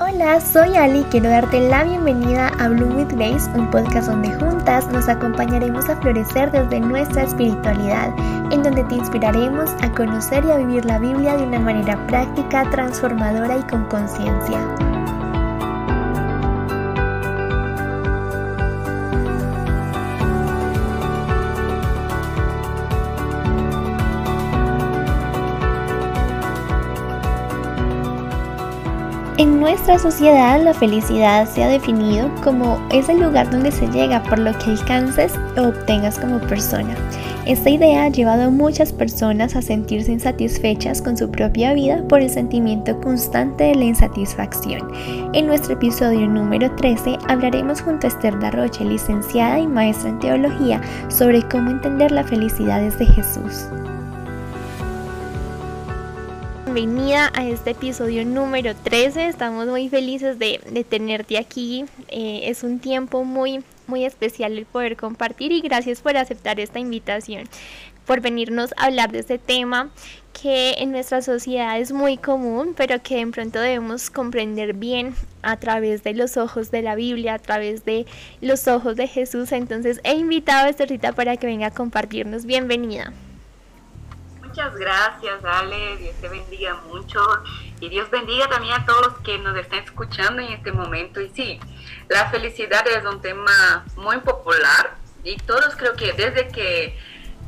Hola, soy Ali quiero darte la bienvenida a Bloom with Grace, un podcast donde juntas nos acompañaremos a florecer desde nuestra espiritualidad, en donde te inspiraremos a conocer y a vivir la Biblia de una manera práctica, transformadora y con conciencia. En nuestra sociedad la felicidad se ha definido como ese lugar donde se llega por lo que alcances o obtengas como persona. Esta idea ha llevado a muchas personas a sentirse insatisfechas con su propia vida por el sentimiento constante de la insatisfacción. En nuestro episodio número 13 hablaremos junto a Esther Darroche, licenciada y maestra en teología, sobre cómo entender la felicidad desde Jesús bienvenida a este episodio número 13. Estamos muy felices de, tenerte aquí. Eh, es un tiempo muy, muy especial el poder compartir y gracias por aceptar esta invitación, por venirnos a hablar de este tema que en nuestra sociedad es muy común, pero que de pronto debemos comprender bien a través de los ojos de la Biblia, a través de los ojos de Jesús. Entonces he invitado a Estherita para que venga a compartirnos. Bienvenida. Muchas gracias, Ale. Dios te bendiga mucho. Y Dios bendiga también a todos los que nos están escuchando en este momento. Y sí, la felicidad es un tema muy popular. Y todos creo que desde que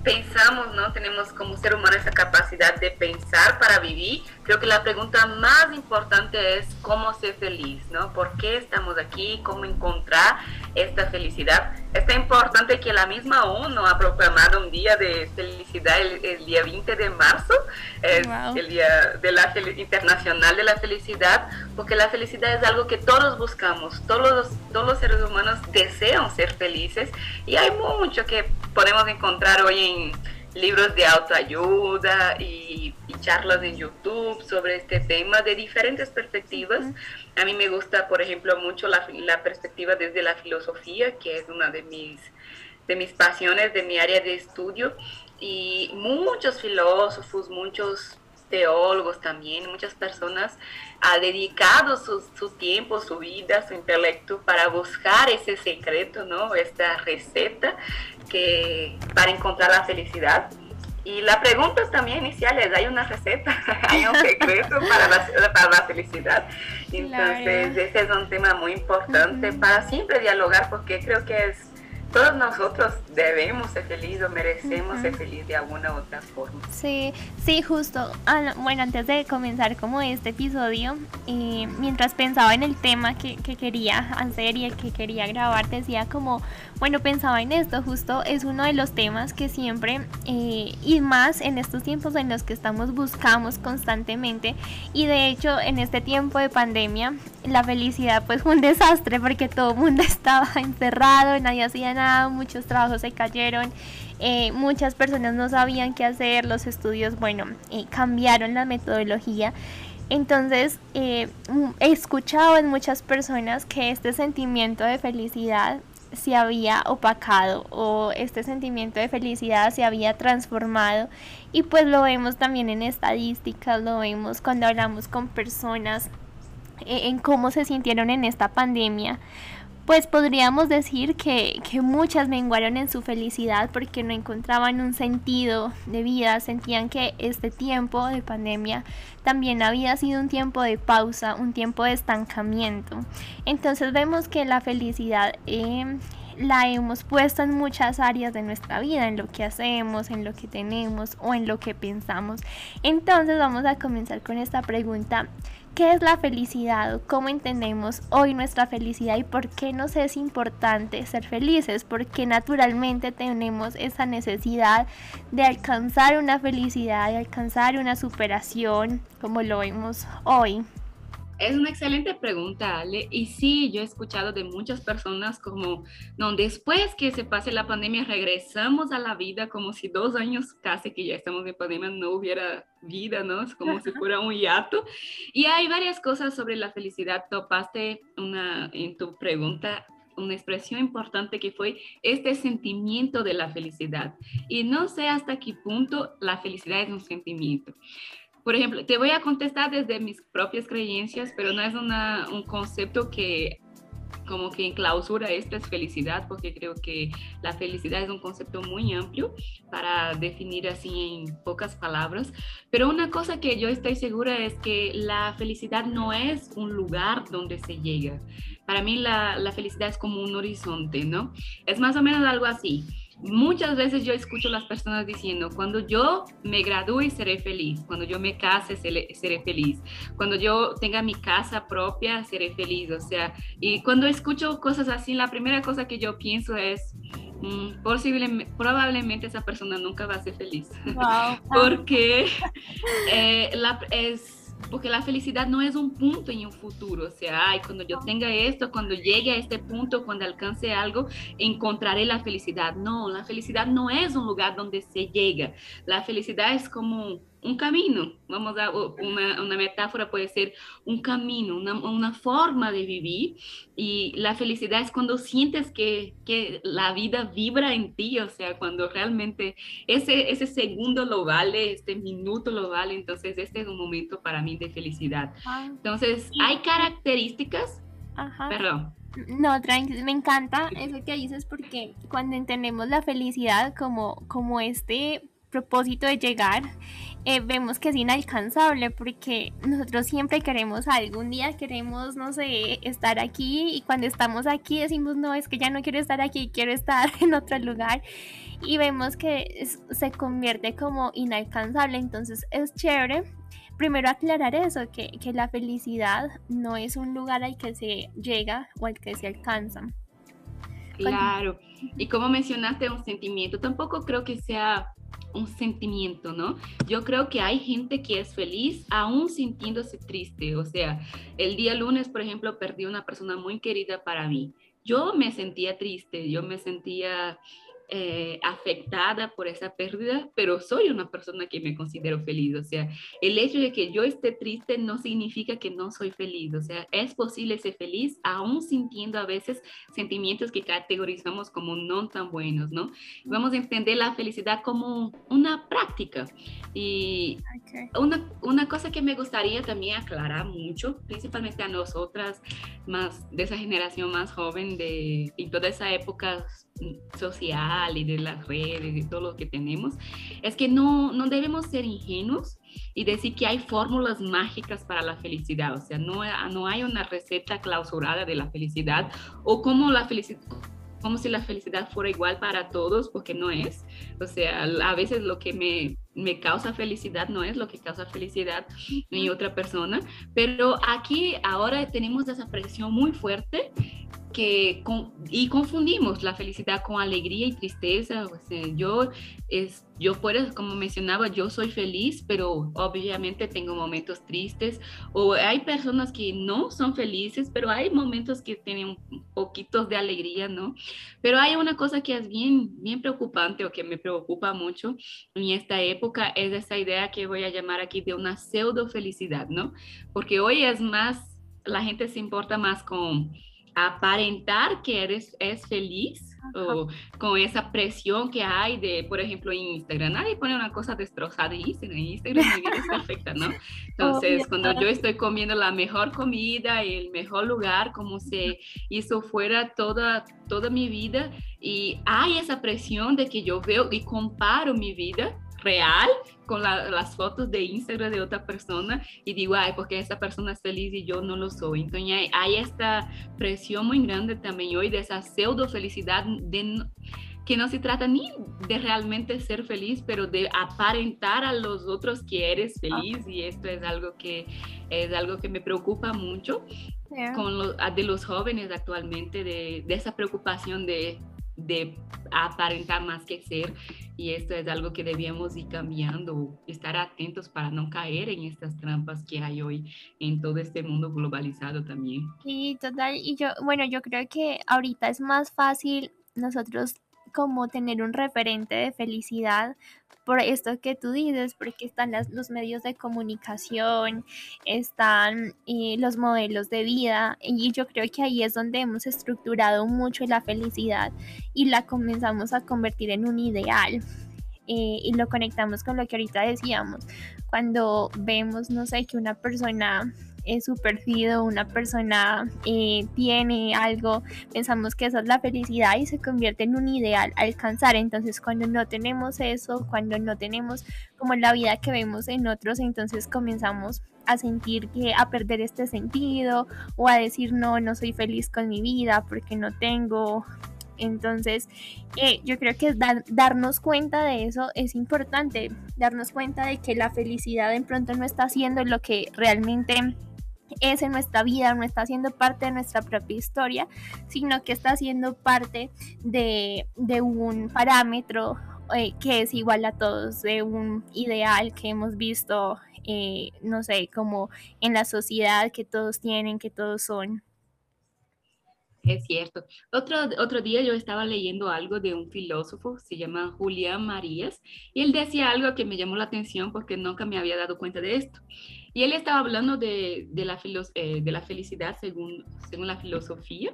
pensamos, ¿no? Tenemos como ser humano esa capacidad de pensar para vivir. Creo que la pregunta más importante es cómo ser feliz, ¿no? ¿Por qué estamos aquí? ¿Cómo encontrar esta felicidad? Es importante que la misma ONU ha proclamado un día de felicidad el, día 20 de marzo, el Día de la Internacional de la Felicidad, porque la felicidad es algo que todos buscamos, todos los, todos los seres humanos desean ser felices y hay mucho que podemos encontrar hoy en libros de autoayuda y, charlas en YouTube sobre este tema de diferentes perspectivas. A mí me gusta, por ejemplo, mucho la, la, perspectiva desde la filosofía, que es una de mis, de mis pasiones, de mi área de estudio. Y muchos filósofos, muchos teólogos también, muchas personas han dedicado su, su, tiempo, su vida, su intelecto para buscar ese secreto, ¿no? Esta receta que, para encontrar la felicidad. Y la pregunta también inicial es, ¿hay una receta? ¿Hay un secreto para la, para la felicidad? Entonces, ese es un tema muy importante para siempre dialogar porque creo que es todos nosotros debemos ser felices o merecemos ser felices de alguna u otra forma. Sí, sí, justo. Ah, bueno, antes de comenzar como este episodio, eh, mientras pensaba en el tema que, que, quería hacer y el que quería grabar, decía como, bueno, pensaba en esto, justo es uno de los temas que siempre, eh, y más en estos tiempos en los que estamos, buscamos constantemente. Y de hecho, en este tiempo de pandemia, la felicidad pues fue un desastre porque todo el mundo estaba encerrado, nadie hacía nada, muchos trabajos se cayeron, eh, muchas personas no sabían qué hacer, los estudios, bueno, eh, cambiaron la metodología. Entonces, eh, he escuchado en muchas personas que este sentimiento de felicidad se había opacado o este sentimiento de felicidad se había transformado y pues lo vemos también en estadísticas, lo vemos cuando hablamos con personas en cómo se sintieron en esta pandemia pues podríamos decir que, que, muchas menguaron en su felicidad porque no encontraban un sentido de vida, sentían que este tiempo de pandemia también había sido un tiempo de pausa, un tiempo de estancamiento. Entonces vemos que la felicidad eh, la hemos puesto en muchas áreas de nuestra vida, en lo que hacemos, en lo que tenemos o en lo que pensamos. Entonces vamos a comenzar con esta pregunta. ¿Qué es la felicidad? ¿Cómo entendemos hoy nuestra felicidad y por qué nos es importante ser felices? Porque naturalmente tenemos esa necesidad de alcanzar una felicidad, de alcanzar una superación, como lo vemos hoy. Es una excelente pregunta, Ale. Y sí, yo he escuchado de muchas personas como, no, después que se pase la pandemia, regresamos a la vida como si dos años casi que ya estamos en pandemia no hubiera vida, ¿no? Es como si fuera un hiato. Y hay varias cosas sobre la felicidad. Topaste una, en tu pregunta una expresión importante que fue este sentimiento de la felicidad. Y no sé hasta qué punto la felicidad es un sentimiento por ejemplo, te voy a contestar desde mis propias creencias, pero no es un concepto que como que en clausura esta es felicidad, porque creo que la felicidad es un concepto muy amplio para definir así en pocas palabras. Pero una cosa que yo estoy segura es que la felicidad no es un lugar donde se llega. Para mí la felicidad es como un horizonte, ¿no? Es más o menos algo así Muchas veces yo escucho a las personas diciendo, cuando yo me gradúe seré feliz, cuando yo me case seré, feliz, cuando yo tenga mi casa propia seré feliz, o sea, y cuando escucho cosas así, la primera cosa que yo pienso es, mm, posiblemente, probablemente esa persona nunca va a ser feliz, porque eh, la, es porque la felicidad no es un punto en un futuro, o sea, ay, cuando yo tenga esto, cuando llegue a este punto, cuando alcance algo, encontraré la felicidad. No, la felicidad no es un lugar donde se llega. La felicidad es como un camino, vamos a una, una metáfora puede ser un camino, una, una, forma de vivir y la felicidad es cuando sientes que, que, la vida vibra en ti, o sea, cuando realmente ese, ese segundo lo vale, este minuto lo vale, entonces este es un momento para mí de felicidad. Entonces, hay características, Ajá. perdón. No, me encanta eso que dices porque cuando entendemos la felicidad como, como este propósito de llegar, eh, vemos que es inalcanzable porque nosotros siempre queremos algún día queremos, no sé, estar aquí y cuando estamos aquí decimos, no, es que ya no quiero estar aquí, quiero estar en otro lugar y vemos que se convierte como inalcanzable, entonces es chévere. Primero aclarar eso, que, que la felicidad no es un lugar al que se llega o al que se alcanza. Claro, y como mencionaste un sentimiento, tampoco creo que sea un sentimiento, ¿no? Yo creo que hay gente que es feliz aún sintiéndose triste. O sea, el día lunes, por ejemplo, perdí una persona muy querida para mí. Yo me sentía triste, yo me sentía eh, afectada por esa pérdida, pero soy una persona que me considero feliz. O sea, el hecho de que yo esté triste no significa que no soy feliz. O sea, es posible ser feliz aún sintiendo a veces sentimientos que categorizamos como no tan buenos, ¿no? Vamos a entender la felicidad como una práctica. Y una, una cosa que me gustaría también aclarar mucho, principalmente a nosotras, más de esa generación más joven de, y toda esa época social y de las redes y todo lo que tenemos, es que no, no debemos ser ingenuos y decir que hay fórmulas mágicas para la felicidad, o sea, no, no hay una receta clausurada de la felicidad o como la felicidad como si la felicidad fuera igual para todos, porque no es. O sea, a veces lo que me, me causa felicidad no es lo que causa felicidad en otra persona, pero aquí ahora tenemos esa presión muy fuerte que y confundimos la felicidad con alegría y tristeza. yo, es, yo puedo, como mencionaba, yo soy feliz, pero obviamente tengo momentos tristes. O hay personas que no son felices, pero hay momentos que tienen poquitos de alegría, ¿no? Pero hay una cosa que es bien, bien preocupante o que me preocupa mucho en esta época, es esa idea que voy a llamar aquí de una pseudo felicidad, ¿no? Porque hoy es más, la gente se importa más con aparentar que eres es feliz o con esa presión que hay de, por ejemplo, en Instagram. Nadie pone una cosa destrozada en Instagram. En Instagram mi vida es perfecta, ¿no? Entonces, cuando yo estoy comiendo la mejor comida el mejor lugar, como se hizo fuera toda, toda mi vida, y hay esa presión de que yo veo y comparo mi vida real con las fotos de Instagram de otra persona y digo, ay, porque esa persona es feliz y yo no lo soy. Entonces hay, esta presión muy grande también hoy de esa pseudo felicidad de, que no se trata ni de realmente ser feliz, pero de aparentar a los otros que eres feliz y esto es algo que es algo que me preocupa mucho con de los jóvenes actualmente, de, de esa preocupación de de aparentar más que ser y esto es algo que debíamos ir cambiando, estar atentos para no caer en estas trampas que hay hoy en todo este mundo globalizado también. Sí, total, y yo, bueno, yo creo que ahorita es más fácil nosotros como tener un referente de felicidad por esto que tú dices, porque están los medios de comunicación, están eh, los modelos de vida y yo creo que ahí es donde hemos estructurado mucho la felicidad y la comenzamos a convertir en un ideal. eh, y lo conectamos con lo que ahorita decíamos. Cuando vemos, no sé, que una persona es su una persona eh, tiene algo, pensamos que esa es la felicidad y se convierte en un ideal alcanzar. Entonces cuando no tenemos eso, cuando no tenemos como la vida que vemos en otros, entonces comenzamos a sentir que a perder este sentido o a decir no, no soy feliz con mi vida porque no tengo entonces, eh, yo creo que darnos cuenta de eso es importante, darnos cuenta de que la felicidad en pronto no está haciendo lo que realmente es en nuestra vida, no está siendo parte de nuestra propia historia, sino que está siendo parte de, un parámetro eh, que es igual a todos, de un ideal que hemos visto, eh, no sé, como en la sociedad que todos tienen, que todos son. Es cierto. Otro, otro día yo estaba leyendo algo de un filósofo, se llama Julián Marías, y él decía algo que me llamó la atención porque nunca me había dado cuenta de esto. Y él estaba hablando de, de la, eh, de la felicidad según, según la filosofía,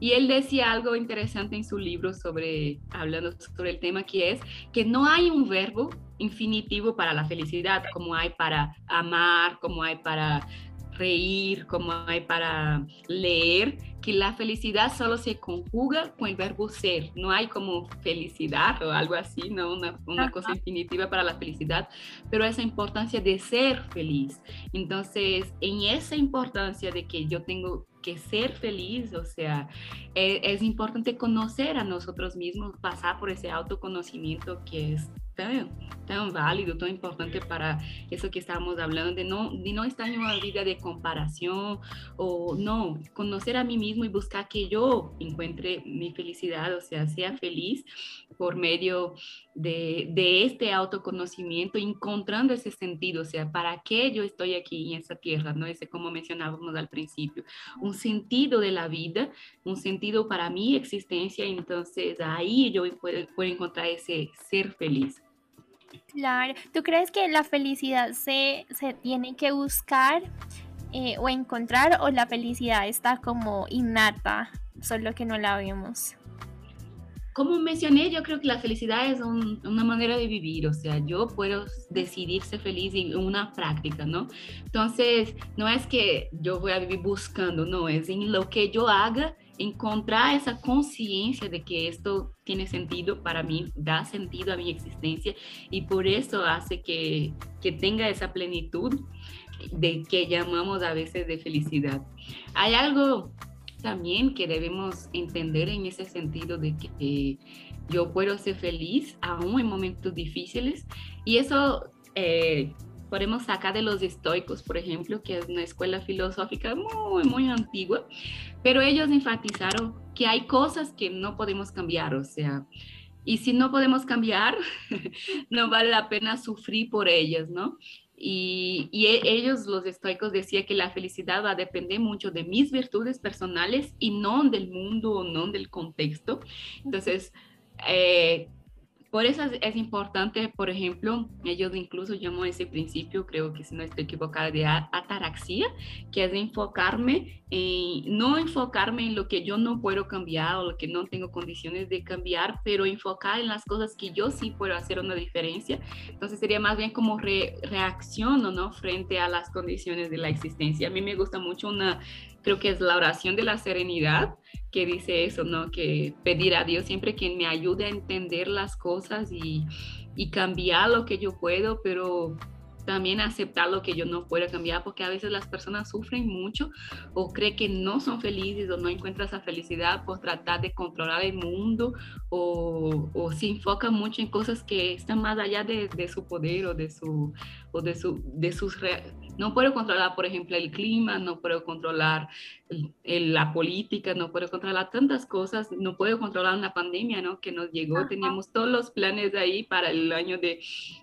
y él decía algo interesante en su libro sobre, hablando sobre el tema, que es que no hay un verbo infinitivo para la felicidad, como hay para amar, como hay para reír, como hay para leer, que la felicidad solo se conjuga con el verbo ser, no hay como felicidad o algo así, no una, una cosa infinitiva para la felicidad, pero esa importancia de ser feliz. Entonces, en esa importancia de que yo tengo que ser feliz, o sea, es, es importante conocer a nosotros mismos, pasar por ese autoconocimiento que es tan, tan válido, tan importante para eso que estábamos hablando, de no, de no estar en una vida de comparación o no, conocer a mí mismo y buscar que yo encuentre mi felicidad, o sea, sea feliz por medio de, de este autoconocimiento, encontrando ese sentido, o sea, ¿para qué yo estoy aquí en esta tierra? ¿no? Ese como mencionábamos al principio, un sentido de la vida, un sentido para mi existencia, entonces ahí yo puedo, puedo encontrar ese ser feliz. Claro, ¿tú crees que la felicidad se, se tiene que buscar eh, o encontrar o la felicidad está como innata, solo que no la vemos? Como mencioné, yo creo que la felicidad es una manera de vivir, o sea, yo puedo decidir ser feliz en una práctica, ¿no? Entonces, no es que yo voy a vivir buscando, no, es en lo que yo haga encontrar esa conciencia de que esto tiene sentido para mí, da sentido a mi existencia y por eso hace que, que tenga esa plenitud de que llamamos a veces de felicidad. Hay algo también que debemos entender en ese sentido de que yo puedo ser feliz aún en momentos difíciles y eso eh, podemos sacar de los estoicos, por ejemplo, que es una escuela filosófica muy, muy antigua, pero ellos enfatizaron que hay cosas que no podemos cambiar, o sea, y si no podemos cambiar, no vale la pena sufrir por ellas, ¿no? Y, y, e, ellos, los estoicos, decían que la felicidad va a depender mucho de mis virtudes personales y no del mundo o no del contexto. Entonces, eh, por eso es, importante, por ejemplo, ellos incluso llaman ese principio, creo que si no estoy equivocada, de ataraxia, que es enfocarme en, no enfocarme en lo que yo no puedo cambiar o lo que no tengo condiciones de cambiar, pero enfocar en las cosas que yo sí puedo hacer una diferencia. Entonces sería más bien como re, reacciono, ¿no? Frente a las condiciones de la existencia. A mí me gusta mucho una creo que es la oración de la serenidad, que dice eso, ¿no? Que pedir a Dios siempre que me ayude a entender las cosas y, y cambiar lo que yo puedo, pero también aceptar lo que yo no puedo cambiar, porque a veces las personas sufren mucho o creen que no son felices o no encuentran esa felicidad por tratar de controlar el mundo o, o se enfocan mucho en cosas que están más allá de, de su poder o de, su, o de, su, de sus... No puedo controlar, por ejemplo, el clima, no puedo controlar la política, no puedo controlar tantas cosas, no puedo controlar una pandemia, ¿no? Que nos llegó, teníamos todos los planes ahí para el año de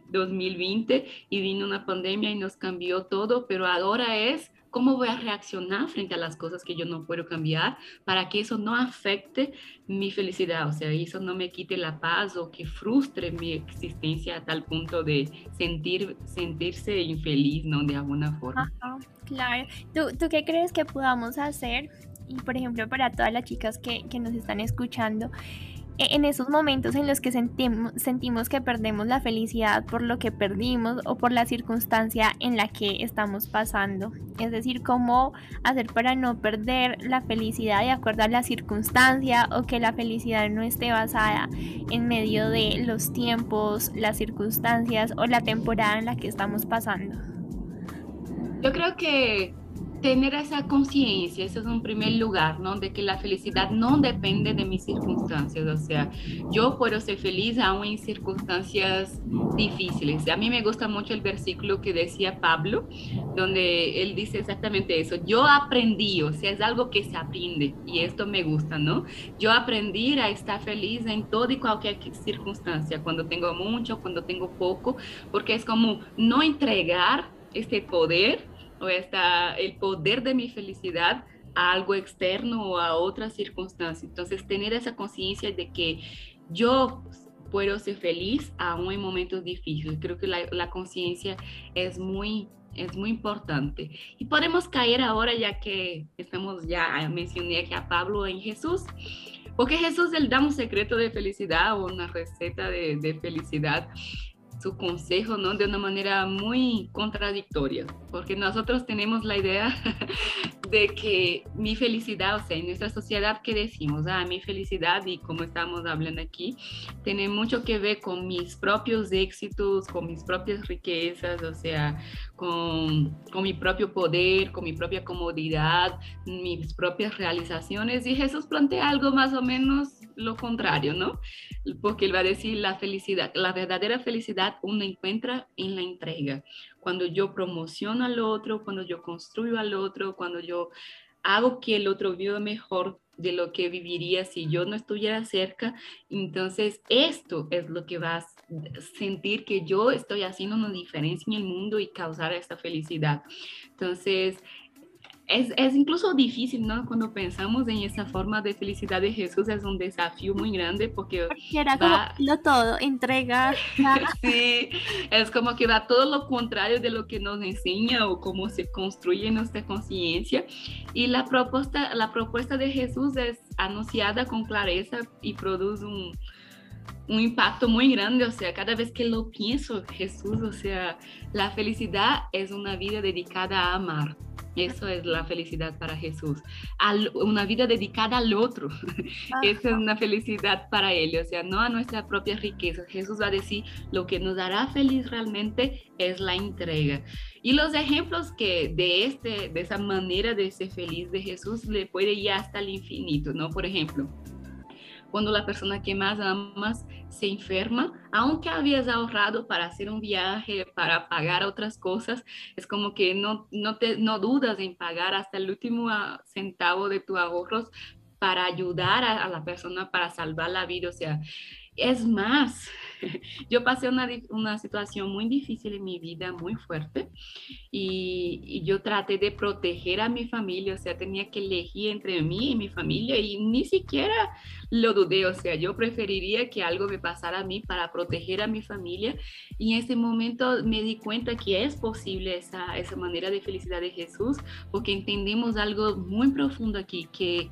2020 y vino una pandemia y nos cambió todo, pero ahora es cómo voy a reaccionar frente a las cosas que yo no puedo cambiar para que eso no afecte mi felicidad, o sea, eso no me quite la paz o que frustre mi existencia a tal punto de sentir, sentirse infeliz, ¿no? De alguna forma. claro. ¿Tú, ¿Tú qué crees que podamos hacer? Y por ejemplo, para todas las chicas que, que nos están escuchando, en esos momentos en los que sentimos, sentimos que perdemos la felicidad por lo que perdimos o por la circunstancia en la que estamos pasando. Es decir, cómo hacer para no perder la felicidad de acuerdo a la circunstancia o que la felicidad no esté basada en medio de los tiempos, las circunstancias o la temporada en la que estamos pasando. Yo creo que tener esa conciencia, eso es un primer lugar, ¿no? De que la felicidad no depende de mis circunstancias, o sea, yo puedo ser feliz aún en circunstancias difíciles. A mí me gusta mucho el versículo que decía Pablo, donde él dice exactamente eso, yo aprendí, o sea, es algo que se aprende y esto me gusta, ¿no? Yo aprendí a estar feliz en toda y cualquier circunstancia, cuando tengo mucho, cuando tengo poco, porque es como no entregar este poder o está el poder de mi felicidad a algo externo o a otra circunstancia. Entonces, tener esa conciencia de que yo puedo ser feliz aún en momentos difíciles. Creo que la, la conciencia es muy es muy importante. Y podemos caer ahora, ya que estamos, ya mencioné aquí a Pablo en Jesús, porque Jesús él da un secreto de felicidad o una receta de, de felicidad su consejo, ¿no? De una manera muy contradictoria, porque nosotros tenemos la idea de que mi felicidad, o sea, en nuestra sociedad que decimos, ah, mi felicidad y como estamos hablando aquí, tiene mucho que ver con mis propios éxitos, con mis propias riquezas, o sea, con, con mi propio poder, con mi propia comodidad, mis propias realizaciones. Y Jesús plantea algo más o menos lo contrario, ¿no? Porque él va a decir la felicidad, la verdadera felicidad uno encuentra en la entrega. Cuando yo promociono al otro, cuando yo construyo al otro, cuando yo hago que el otro viva mejor de lo que viviría si yo no estuviera cerca. Entonces, esto es lo que va a sentir que yo estoy haciendo una diferencia en el mundo y causar esta felicidad. Entonces, es, es, incluso difícil, ¿no? Cuando pensamos en esa forma de felicidad de Jesús es un desafío muy grande porque... porque era como lo todo, entrega. sí, es como que va todo lo contrario de lo que nos enseña o cómo se construye nuestra conciencia. Y la propuesta, la propuesta de Jesús es anunciada con clareza y produce un, un impacto muy grande, o sea, cada vez que lo pienso, Jesús, o sea, la felicidad es una vida dedicada a amar. Eso es la felicidad para Jesús. una vida dedicada al otro. Esa es una felicidad para Él. O sea, no a nuestra propia riqueza. Jesús va a decir, lo que nos hará feliz realmente es la entrega. Y los ejemplos que de, este, de esa manera de ser feliz de Jesús le puede ir hasta el infinito, ¿no? Por ejemplo, cuando la persona que más amas se enferma, aunque habías ahorrado para hacer un viaje, para pagar otras cosas, es como que no, no, te, no dudas en pagar hasta el último ah, centavo de tus ahorros para ayudar a, a la persona, para salvar la vida. O sea, es más, yo pasé una, una, situación muy difícil en mi vida, muy fuerte, y, yo traté de proteger a mi familia, o sea, tenía que elegir entre mí y mi familia y ni siquiera lo dudé, o sea, yo preferiría que algo me pasara a mí para proteger a mi familia y en ese momento me di cuenta que es posible esa, esa manera de felicidad de Jesús, porque entendemos algo muy profundo aquí, que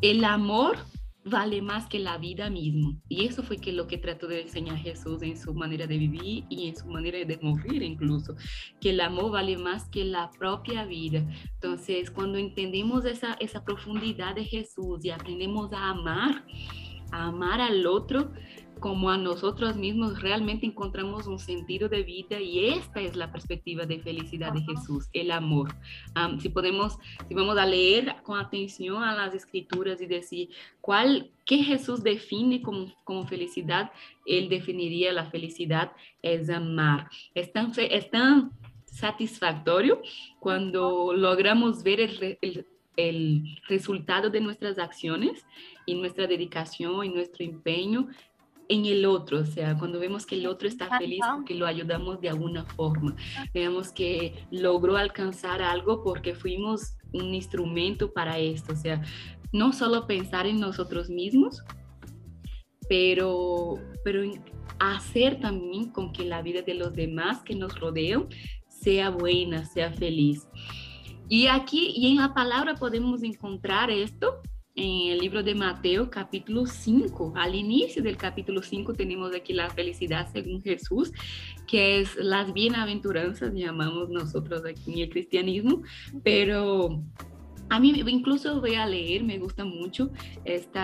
el amor vale más que la vida misma. Y eso fue que lo que trató de enseñar Jesús en su manera de vivir y en su manera de morir incluso, que el amor vale más que la propia vida. Entonces, cuando entendemos esa, esa profundidad de Jesús y aprendemos a amar, a amar al otro, como a nosotros mismos realmente encontramos un sentido de vida y esta es la perspectiva de felicidad de Jesús, el amor. si podemos, si vamos a leer con atención a las escrituras y decir cuál, qué Jesús define como, como felicidad, él definiría la felicidad es amar. Es tan, es tan satisfactorio cuando logramos ver el, el, el resultado de nuestras acciones y nuestra dedicación y nuestro empeño en el otro, o sea, cuando vemos que el otro está feliz porque lo ayudamos de alguna forma, vemos que logró alcanzar algo porque fuimos un instrumento para esto, o sea, no solo pensar en nosotros mismos, pero, pero hacer también con que la vida de los demás que nos rodean sea buena, sea feliz. Y aquí y en la palabra podemos encontrar esto en el libro de Mateo capítulo 5. Al inicio del capítulo 5 tenemos aquí la felicidad según Jesús, que es las bienaventuranzas, llamamos nosotros aquí en el cristianismo, pero a mí incluso voy a leer, me gusta mucho este,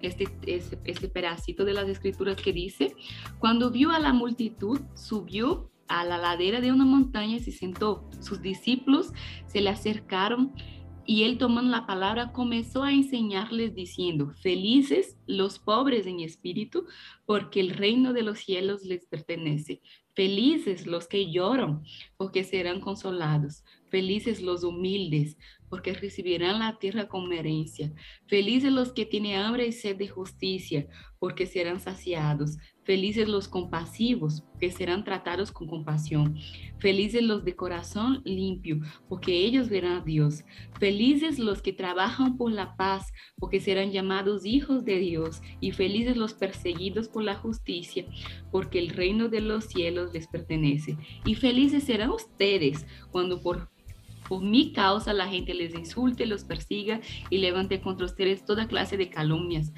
este, este pedacito de las escrituras que dice, cuando vio a la multitud, subió a la ladera de una montaña y se sentó. Sus discípulos se le acercaron y él tomando la palabra comenzó a enseñarles diciendo, felices los pobres en espíritu, porque el reino de los cielos les pertenece. Felices los que lloran, porque serán consolados. Felices los humildes, porque recibirán la tierra como herencia. Felices los que tienen hambre y sed de justicia, porque serán saciados. Felices los compasivos, que serán tratados con compasión. Felices los de corazón limpio, porque ellos verán a Dios. Felices los que trabajan por la paz, porque serán llamados hijos de Dios. Y felices los perseguidos por la justicia, porque el reino de los cielos les pertenece. Y felices serán ustedes cuando por por mi causa la gente les insulte, los persiga y levante contra ustedes toda clase de calumnias.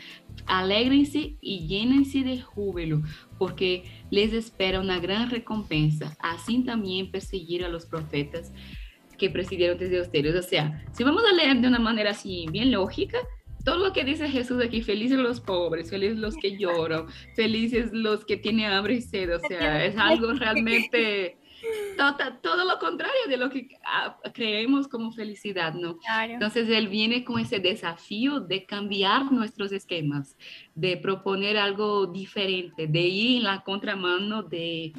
Alégrense y llénense de júbilo, porque les espera una gran recompensa. Así también perseguir a los profetas que presidieron desde ustedes. O sea, si vamos a leer de una manera así bien lógica, todo lo que dice Jesús aquí, felices los pobres, felices los que lloran, felices los que tienen hambre y sed, o sea, es algo realmente todo, todo, lo contrario de lo que ah, creemos como felicidad, ¿no? Entonces él viene con ese desafío de cambiar nuestros esquemas, de proponer algo diferente, de ir en la contramano de,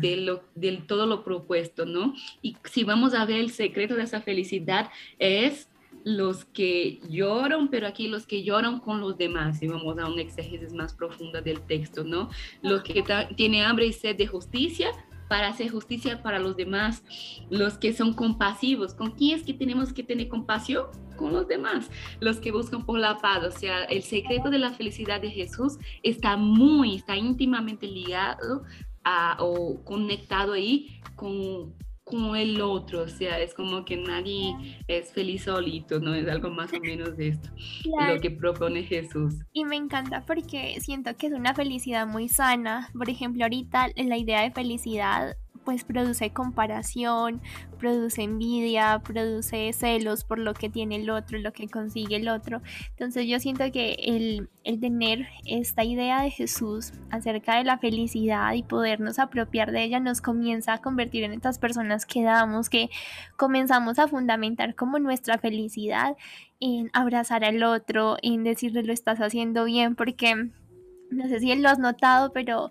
de, lo, de todo lo propuesto, ¿no? Y si vamos a ver el secreto de esa felicidad es los que lloran, pero aquí los que lloran con los demás, y vamos a una exégesis más profunda del texto, ¿no? Los que tienen hambre y sed de justicia, para hacer justicia para los demás, los que son compasivos. ¿Con quién es que tenemos que tener compasión? Con los demás, los que buscan por la paz. O sea, el secreto de la felicidad de Jesús está muy, está íntimamente ligado a, o conectado ahí con como el otro, o sea, es como que nadie es feliz solito, ¿no? Es algo más o menos de esto, lo que propone Jesús. Y me encanta porque siento que es una felicidad muy sana. Por ejemplo, ahorita la idea de felicidad pues produce comparación, produce envidia, produce celos por lo que tiene el otro, lo que consigue el otro. Entonces yo siento que el, el tener esta idea de Jesús acerca de la felicidad y podernos apropiar de ella nos comienza a convertir en estas personas que damos, que comenzamos a fundamentar como nuestra felicidad en abrazar al otro, en decirle lo estás haciendo bien, porque no sé si lo has notado, pero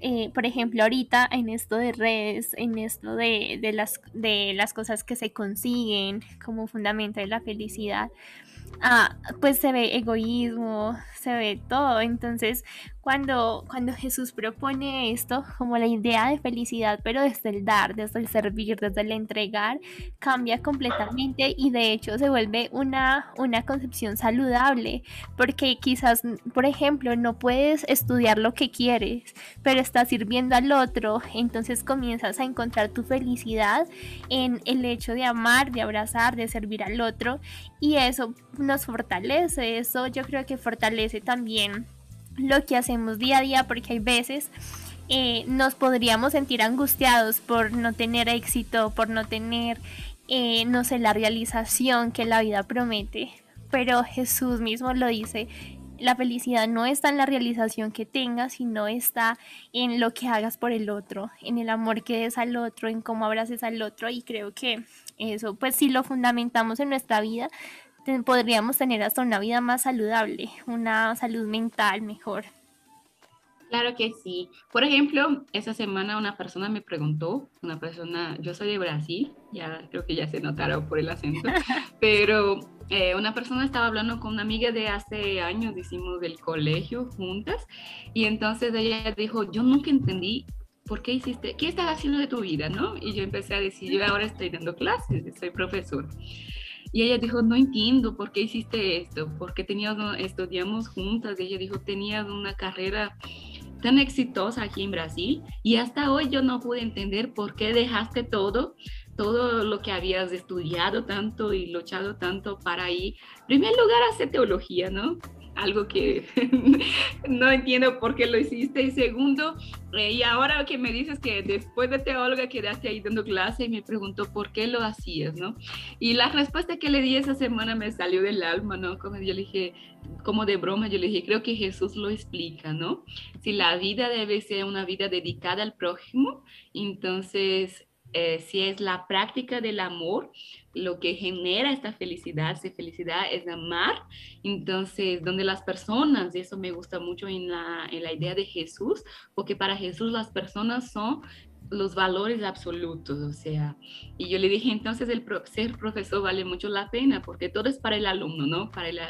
eh, por ejemplo, ahorita en esto de redes, en esto de, de, las, de las cosas que se consiguen como fundamento de la felicidad, ah, pues se ve egoísmo, se ve todo. Entonces, cuando, cuando Jesús propone esto como la idea de felicidad, pero desde el dar, desde el servir, desde el entregar, cambia completamente y de hecho se vuelve una, una concepción saludable, porque quizás, por ejemplo, no puedes estudiar lo que quieres, pero estás sirviendo al otro, entonces comienzas a encontrar tu felicidad en el hecho de amar, de abrazar, de servir al otro y eso nos fortalece, eso yo creo que fortalece también lo que hacemos día a día porque hay veces eh, nos podríamos sentir angustiados por no tener éxito, por no tener, eh, no sé, la realización que la vida promete. Pero Jesús mismo lo dice, la felicidad no está en la realización que tengas, sino está en lo que hagas por el otro, en el amor que des al otro, en cómo abraces al otro. Y creo que eso, pues si lo fundamentamos en nuestra vida, podríamos tener hasta una vida más saludable, una salud mental mejor. Claro que sí. Por ejemplo, esa semana una persona me preguntó, una persona, yo soy de Brasil, ya creo que ya se notaron por el acento, pero eh, una persona estaba hablando con una amiga de hace años, hicimos del colegio juntas, y entonces ella dijo, yo nunca entendí ¿por qué hiciste? ¿Qué estás haciendo de tu vida? ¿no? Y yo empecé a decir, yo ahora estoy dando clases, soy profesor. Y ella dijo, no entiendo por qué hiciste esto, porque teníamos, estudiamos juntas. Ella dijo, tenías una carrera tan exitosa aquí en Brasil y hasta hoy yo no pude entender por qué dejaste todo todo lo que habías estudiado tanto y luchado tanto para ir, en primer lugar, hacer teología, ¿no? Algo que no entiendo por qué lo hiciste. Y segundo, eh, y ahora que me dices que después de teóloga quedaste ahí dando clase y me preguntó por qué lo hacías, ¿no? Y la respuesta que le di esa semana me salió del alma, ¿no? Como yo le dije, como de broma, yo le dije, creo que Jesús lo explica, ¿no? Si la vida debe ser una vida dedicada al prójimo, entonces eh, si es la práctica del amor, lo que genera esta felicidad, esa felicidad es amar. Entonces, donde las personas, y eso me gusta mucho en la, en la idea de Jesús, porque para Jesús las personas son los valores absolutos, o sea, y yo le dije, entonces el ser profesor vale mucho la pena, porque todo es para el alumno, ¿no? Para el,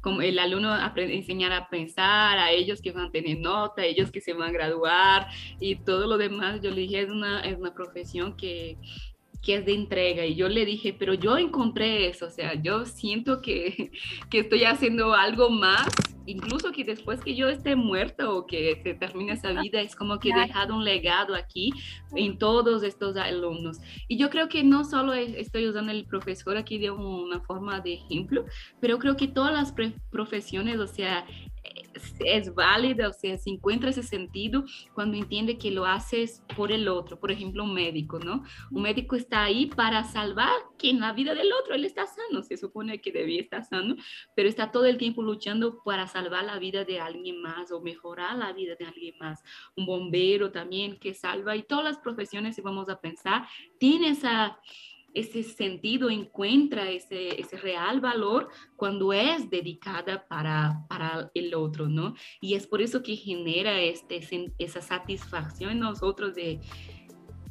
como el alumno aprende, enseñar a pensar, a ellos que van a tener nota, a ellos que se van a graduar y todo lo demás, yo le dije, es una, es una profesión que, que es de entrega. Y yo le dije, pero yo encontré eso, o sea, yo siento que, que estoy haciendo algo más, incluso que después que yo esté muerta o que se termine esa vida, es como que he dejado un legado aquí en todos estos alumnos. Y yo creo que no solo estoy usando el profesor aquí de una forma de ejemplo, pero creo que todas las profesiones, o sea, es válida, o sea, se encuentra ese sentido cuando entiende que lo haces por el otro. Por ejemplo, un médico, ¿no? Un médico está ahí para salvar que en la vida del otro él está sano, se supone que debía estar sano, pero está todo el tiempo luchando para salvar la vida de alguien más o mejorar la vida de alguien más. Un bombero también que salva y todas las profesiones, si vamos a pensar, tiene esa ese sentido, encuentra ese, ese real valor cuando es dedicada para, para el otro, ¿no? Y es por eso que genera este, esa satisfacción en nosotros de,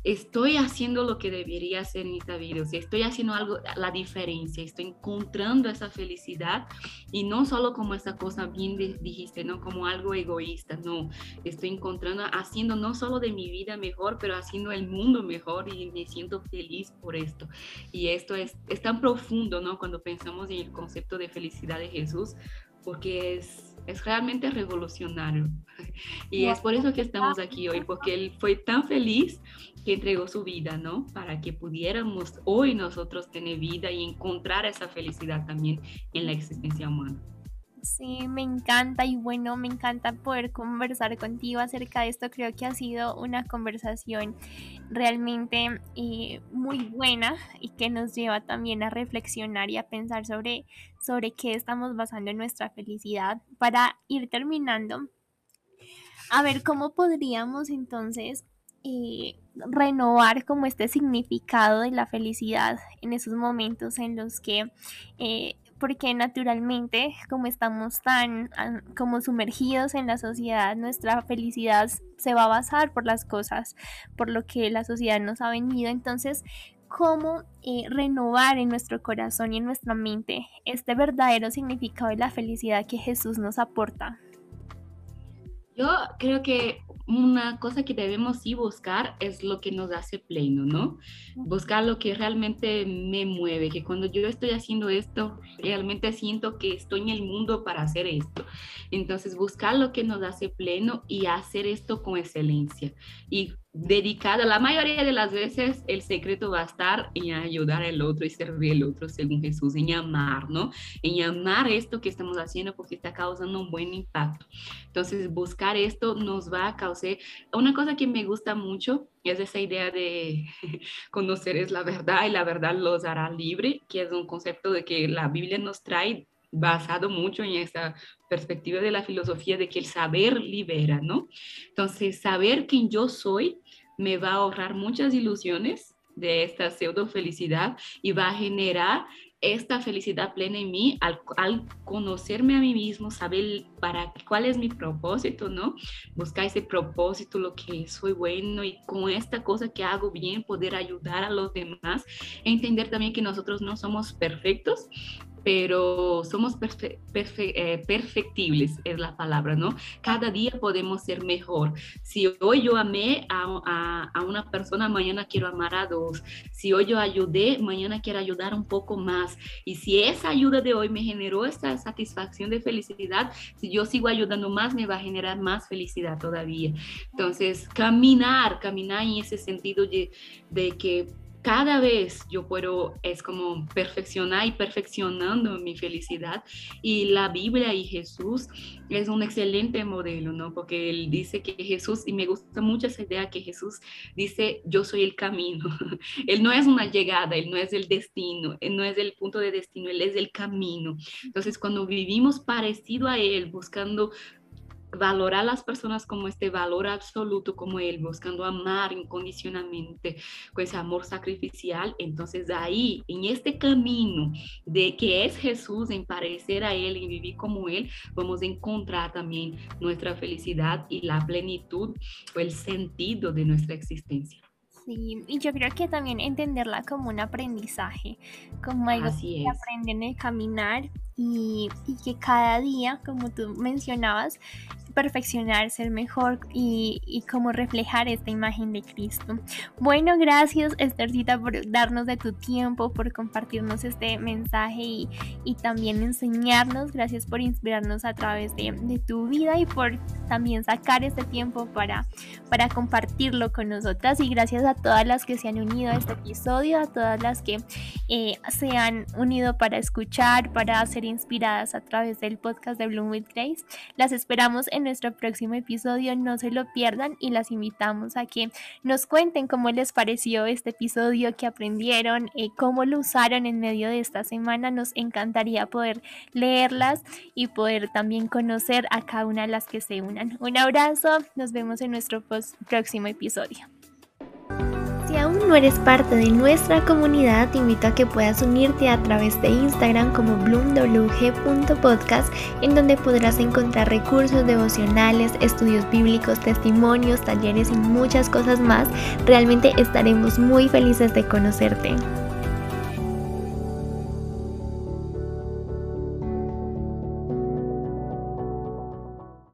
estoy haciendo lo que debería hacer en esta vida, estoy haciendo algo, la diferencia, estoy encontrando esa felicidad y no solo como esa cosa bien dijiste, no como algo egoísta, no, estoy encontrando, haciendo no solo de mi vida mejor, pero haciendo el mundo mejor y me siento feliz por esto. Y esto es, es tan profundo, ¿no? Cuando pensamos en el concepto de felicidad de Jesús, porque es, es realmente revolucionario. Y es por eso que estamos aquí hoy, porque él fue tan feliz que entregó su vida, ¿no? Para que pudiéramos hoy nosotros tener vida y encontrar esa felicidad también en la existencia humana. Sí, me encanta y bueno, me encanta poder conversar contigo acerca de esto. Creo que ha sido una conversación realmente eh, muy buena y que nos lleva también a reflexionar y a pensar sobre, sobre qué estamos basando en nuestra felicidad. Para ir terminando, a ver cómo podríamos entonces eh, renovar como este significado de la felicidad en esos momentos en los que eh, porque naturalmente como estamos tan como sumergidos en la sociedad, nuestra felicidad se va a basar por las cosas, por lo que la sociedad nos ha venido. Entonces, ¿cómo eh, renovar en nuestro corazón y en nuestra mente este verdadero significado de la felicidad que Jesús nos aporta? Yo creo que una cosa que debemos sí buscar es lo que nos hace pleno, ¿no? Buscar lo que realmente me mueve, que cuando yo estoy haciendo esto, realmente siento que estoy en el mundo para hacer esto. Entonces, buscar lo que nos hace pleno y hacer esto con excelencia. Y dedicada, la mayoría de las veces el secreto va a estar en ayudar al otro y servir al otro según Jesús, en amar, ¿no? En amar esto que estamos haciendo porque está causando un buen impacto. Entonces, buscar esto nos va a causar, una cosa que me gusta mucho es esa idea de conocer es la verdad y la verdad los hará libre, que es un concepto de que la Biblia nos trae basado mucho en esa perspectiva de la filosofía de que el saber libera, ¿no? Entonces, saber quién yo soy me va a ahorrar muchas ilusiones de esta pseudo felicidad y va a generar esta felicidad plena en mí al, conocerme a mí mismo, saber para cuál es mi propósito, ¿no? Buscar ese propósito, lo que soy bueno y con esta cosa que hago bien poder ayudar a los demás, entender también que nosotros no somos perfectos, pero somos eh, perfectibles, es la palabra, ¿no? Cada día podemos ser mejor. Si hoy yo amé a, a, una persona, mañana quiero amar a dos. Si hoy yo ayudé, mañana quiero ayudar un poco más. Y si esa ayuda de hoy me generó esta satisfacción de felicidad, si yo sigo ayudando más, me va a generar más felicidad todavía. Entonces, caminar, caminar en ese sentido de, de que cada vez yo puedo, es como perfeccionar y perfeccionando mi felicidad. Y la Biblia y Jesús es un excelente modelo, ¿no? Porque él dice que Jesús, y me gusta mucho esa idea que Jesús dice, yo soy el camino. él no es una llegada, él no es el destino, él no es el punto de destino, él es el camino. Entonces, cuando vivimos parecido a él, buscando valorar a las personas como este valor absoluto como Él, buscando amar incondicionalmente con ese amor sacrificial, entonces ahí, en este camino de que es Jesús, en parecer a Él, y vivir como Él, vamos a encontrar también nuestra felicidad y la plenitud o el sentido de nuestra existencia. Sí, y yo creo que también entenderla como un aprendizaje, como algo que aprenden en caminar y, y, que cada día, como tú mencionabas, perfeccionar, ser mejor y, y como reflejar esta imagen de Cristo. Bueno, gracias Esthercita por darnos de tu tiempo, por compartirnos este mensaje y, y también enseñarnos. Gracias por inspirarnos a través de, de, tu vida y por también sacar este tiempo para, para compartirlo con nosotras. Y gracias a todas las que se han unido a este episodio, a todas las que eh, se han unido para escuchar, para ser inspiradas a través del podcast de Bloom with Grace. Las esperamos en nuestro próximo episodio, no se lo pierdan y las invitamos a que nos cuenten cómo les pareció este episodio, qué aprendieron, eh, cómo lo usaron en medio de esta semana. Nos encantaría poder leerlas y poder también conocer a cada una de las que se Un abrazo, nos vemos en nuestro próximo episodio. Si aún no eres parte de nuestra comunidad, te invito a que puedas unirte a través de Instagram como bloomwg.podcast, en donde podrás encontrar recursos devocionales, estudios bíblicos, testimonios, talleres y muchas cosas más. Realmente estaremos muy felices de conocerte.